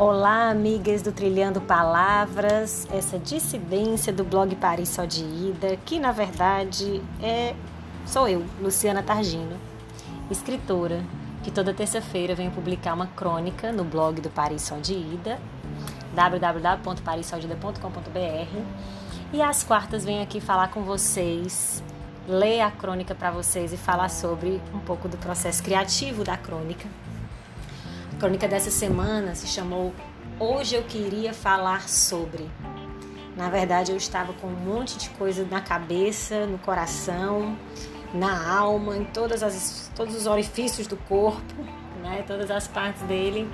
Olá, amigas do Trilhando Palavras, essa dissidência do blog Paris Só de Ida, que na verdade é sou eu, Luciana Targino, escritora, que toda terça-feira venho publicar uma crônica no blog do Paris Só de Ida, www.parissodida.com.br, e às quartas venho aqui falar com vocês, ler a crônica para vocês e falar sobre um pouco do processo criativo da crônica crônica dessa semana se chamou Hoje eu queria falar sobre. Na verdade, eu estava com um monte de coisa na cabeça, no coração, na alma, em todas as, todos os orifícios do corpo, né, todas as partes dele.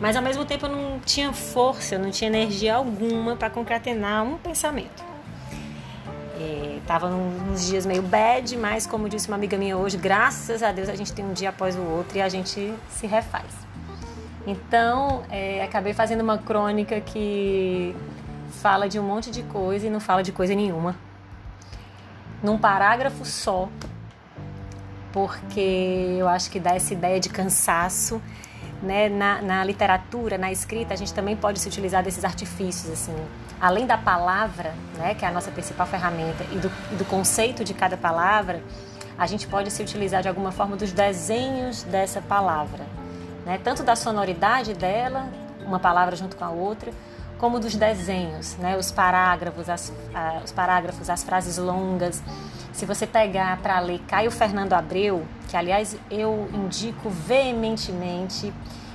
Mas ao mesmo tempo eu não tinha força, não tinha energia alguma para concatenar um pensamento. Estava é, nos dias meio bad, mas como disse uma amiga minha hoje, graças a Deus a gente tem um dia após o outro e a gente se refaz. Então, é, acabei fazendo uma crônica que fala de um monte de coisa e não fala de coisa nenhuma. Num parágrafo só, porque eu acho que dá essa ideia de cansaço. Né? Na, na literatura, na escrita, a gente também pode se utilizar desses artifícios, assim, além da palavra, né, que é a nossa principal ferramenta, e do, do conceito de cada palavra, a gente pode se utilizar de alguma forma dos desenhos dessa palavra né? tanto da sonoridade dela, uma palavra junto com a outra, como dos desenhos, né? os parágrafos, as, os parágrafos, as frases longas. Se você pegar para ler Caio Fernando Abreu, que aliás eu indico veementemente,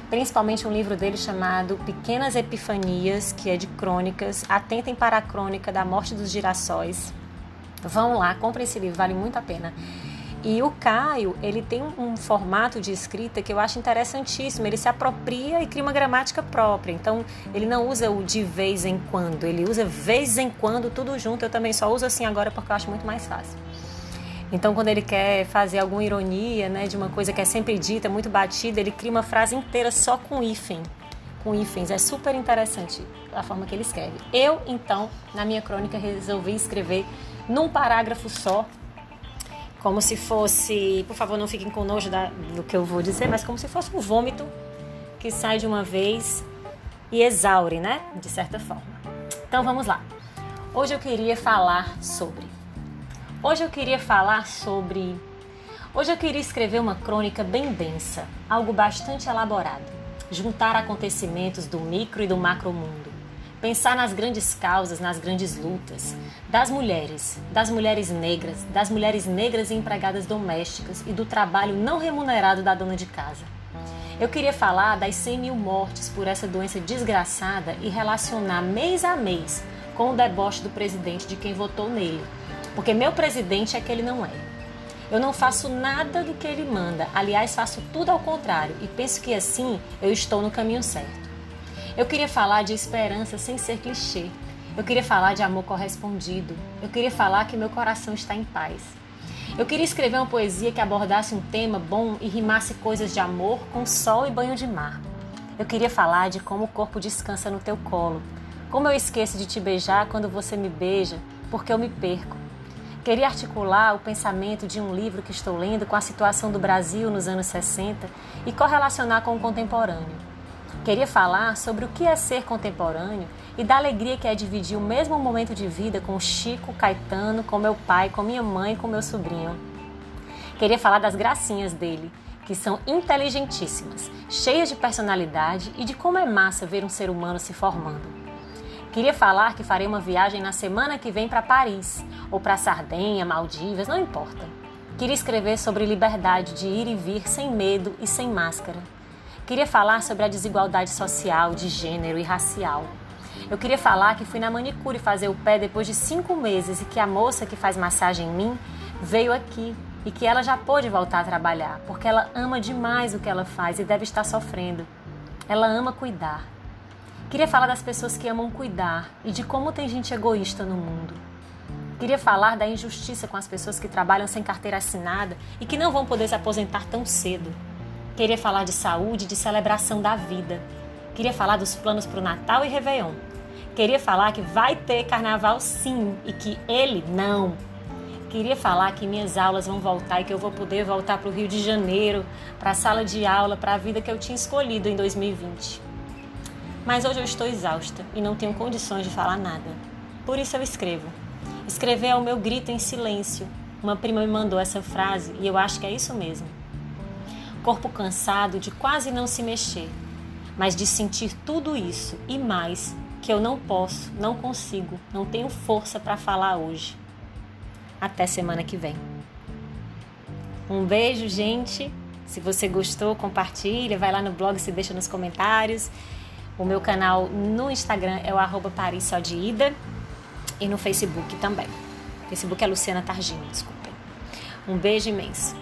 principalmente um livro dele chamado Pequenas Epifanias, que é de crônicas. Atentem para a crônica da morte dos girassóis. Vão lá, comprem esse livro, vale muito a pena. E o Caio, ele tem um formato de escrita que eu acho interessantíssimo. Ele se apropria e cria uma gramática própria. Então, ele não usa o de vez em quando, ele usa vez em quando tudo junto. Eu também só uso assim agora porque eu acho muito mais fácil. Então, quando ele quer fazer alguma ironia, né, de uma coisa que é sempre dita, muito batida, ele cria uma frase inteira só com hífen, com hífens. É super interessante a forma que ele escreve. Eu, então, na minha crônica resolvi escrever num parágrafo só como se fosse, por favor, não fiquem com nojo da, do que eu vou dizer, mas como se fosse um vômito que sai de uma vez e exaure, né? De certa forma. Então vamos lá. Hoje eu queria falar sobre. Hoje eu queria falar sobre. Hoje eu queria escrever uma crônica bem densa, algo bastante elaborado, juntar acontecimentos do micro e do macro mundo Pensar nas grandes causas, nas grandes lutas das mulheres, das mulheres negras, das mulheres negras empregadas domésticas e do trabalho não remunerado da dona de casa. Eu queria falar das 100 mil mortes por essa doença desgraçada e relacionar mês a mês com o deboche do presidente de quem votou nele. Porque meu presidente é que ele não é. Eu não faço nada do que ele manda, aliás, faço tudo ao contrário e penso que assim eu estou no caminho certo. Eu queria falar de esperança sem ser clichê. Eu queria falar de amor correspondido. Eu queria falar que meu coração está em paz. Eu queria escrever uma poesia que abordasse um tema bom e rimasse coisas de amor com sol e banho de mar. Eu queria falar de como o corpo descansa no teu colo. Como eu esqueço de te beijar quando você me beija, porque eu me perco. Queria articular o pensamento de um livro que estou lendo com a situação do Brasil nos anos 60 e correlacionar com o contemporâneo. Queria falar sobre o que é ser contemporâneo e da alegria que é dividir o mesmo momento de vida com Chico, Caetano, com meu pai, com minha mãe com meu sobrinho. Queria falar das gracinhas dele, que são inteligentíssimas, cheias de personalidade e de como é massa ver um ser humano se formando. Queria falar que farei uma viagem na semana que vem para Paris, ou para Sardenha, Maldivas, não importa. Queria escrever sobre liberdade de ir e vir sem medo e sem máscara. Queria falar sobre a desigualdade social, de gênero e racial. Eu queria falar que fui na manicure fazer o pé depois de cinco meses e que a moça que faz massagem em mim veio aqui e que ela já pôde voltar a trabalhar, porque ela ama demais o que ela faz e deve estar sofrendo. Ela ama cuidar. Queria falar das pessoas que amam cuidar e de como tem gente egoísta no mundo. Queria falar da injustiça com as pessoas que trabalham sem carteira assinada e que não vão poder se aposentar tão cedo. Queria falar de saúde, de celebração da vida. Queria falar dos planos para o Natal e Réveillon. Queria falar que vai ter carnaval sim e que ele não. Queria falar que minhas aulas vão voltar e que eu vou poder voltar para o Rio de Janeiro, para a sala de aula, para a vida que eu tinha escolhido em 2020. Mas hoje eu estou exausta e não tenho condições de falar nada. Por isso eu escrevo. Escrever é o meu grito em silêncio. Uma prima me mandou essa frase e eu acho que é isso mesmo. Corpo cansado de quase não se mexer, mas de sentir tudo isso e mais que eu não posso, não consigo, não tenho força para falar hoje. Até semana que vem. Um beijo, gente. Se você gostou, compartilha, vai lá no blog, se deixa nos comentários. O meu canal no Instagram é o arroba e no Facebook também. Facebook é Luciana Targini, desculpem. Um beijo imenso.